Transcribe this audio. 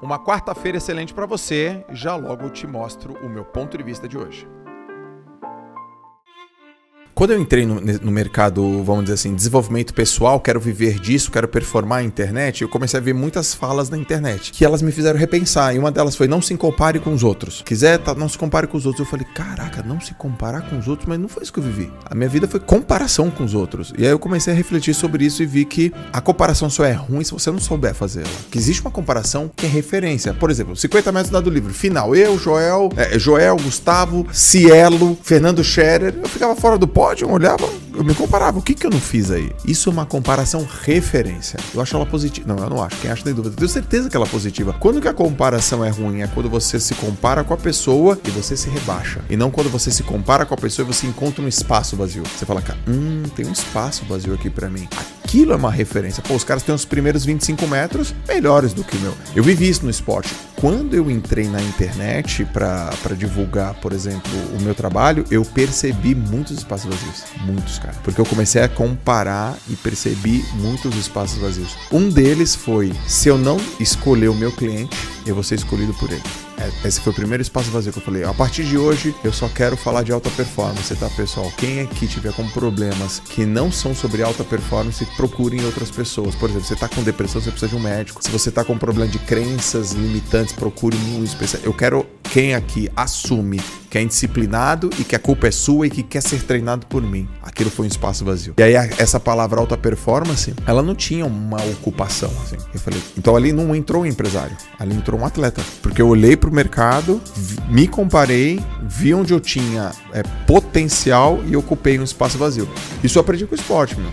Uma quarta-feira excelente para você. Já logo te mostro o meu ponto de vista de hoje. Quando eu entrei no, no, mercado, vamos dizer assim, desenvolvimento pessoal, quero viver disso, quero performar a internet, eu comecei a ver muitas falas na internet que elas me fizeram repensar. E uma delas foi: não se compare com os outros. Quiser, tá, não se compare com os outros. Eu falei: caraca, não se comparar com os outros, mas não foi isso que eu vivi. A minha vida foi comparação com os outros. E aí eu comecei a refletir sobre isso e vi que a comparação só é ruim se você não souber fazê-la. Que existe uma comparação que é referência. Por exemplo, 50 metros do livro, final. Eu, Joel, é, Joel, Gustavo, Cielo, Fernando Scherer. Eu ficava fora do pódio pódio, eu olhava, eu me comparava. O que, que eu não fiz aí? Isso é uma comparação referência. Eu acho ela positiva. Não, eu não acho. Quem acha tem dúvida. Eu tenho certeza que ela é positiva. Quando que a comparação é ruim? É quando você se compara com a pessoa e você se rebaixa. E não quando você se compara com a pessoa e você encontra um espaço vazio. Você fala, cara, hum, tem um espaço vazio aqui para mim. Aquilo é uma referência. Pô, os caras têm os primeiros 25 metros melhores do que o meu. Eu vivi isso no esporte. Quando eu entrei na internet para divulgar, por exemplo, o meu trabalho, eu percebi muitos espaços vazios. Muitos, cara. Porque eu comecei a comparar e percebi muitos espaços vazios. Um deles foi: se eu não escolher o meu cliente, eu vou ser escolhido por ele. É, esse foi o primeiro espaço vazio que eu falei. A partir de hoje, eu só quero falar de alta performance, tá, pessoal? Quem aqui tiver com problemas que não são sobre alta performance, procurem outras pessoas. Por exemplo, você tá com depressão, você precisa de um médico. Se você tá com problema de crenças limitantes, procure um especial. Eu quero quem aqui assume que é indisciplinado e que a culpa é sua e que quer ser treinado por mim. Aquilo foi um espaço vazio. E aí essa palavra alta performance, ela não tinha uma ocupação, assim. Eu falei, então ali não entrou um empresário, ali entrou um atleta, porque eu olhei para o mercado, me comparei, vi onde eu tinha é, potencial e ocupei um espaço vazio. Isso eu aprendi com o esporte, meu.